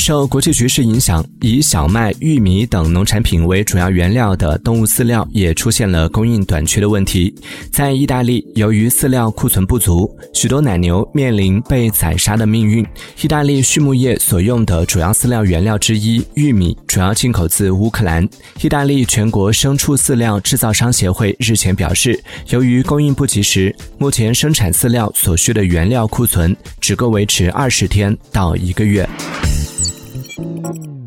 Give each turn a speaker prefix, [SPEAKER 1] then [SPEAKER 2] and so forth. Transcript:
[SPEAKER 1] 受国际局势影响，以小麦、玉米等农产品为主要原料的动物饲料也出现了供应短缺的问题。在意大利，由于饲料库存不足，许多奶牛面临被宰杀的命运。意大利畜牧业所用的主要饲料原料之一玉米，主要进口自乌克兰。意大利全国牲畜饲料制造商协会日前表示，由于供应不及时，目前生产饲料所需的原料库存只够维持二十天到一个月。Música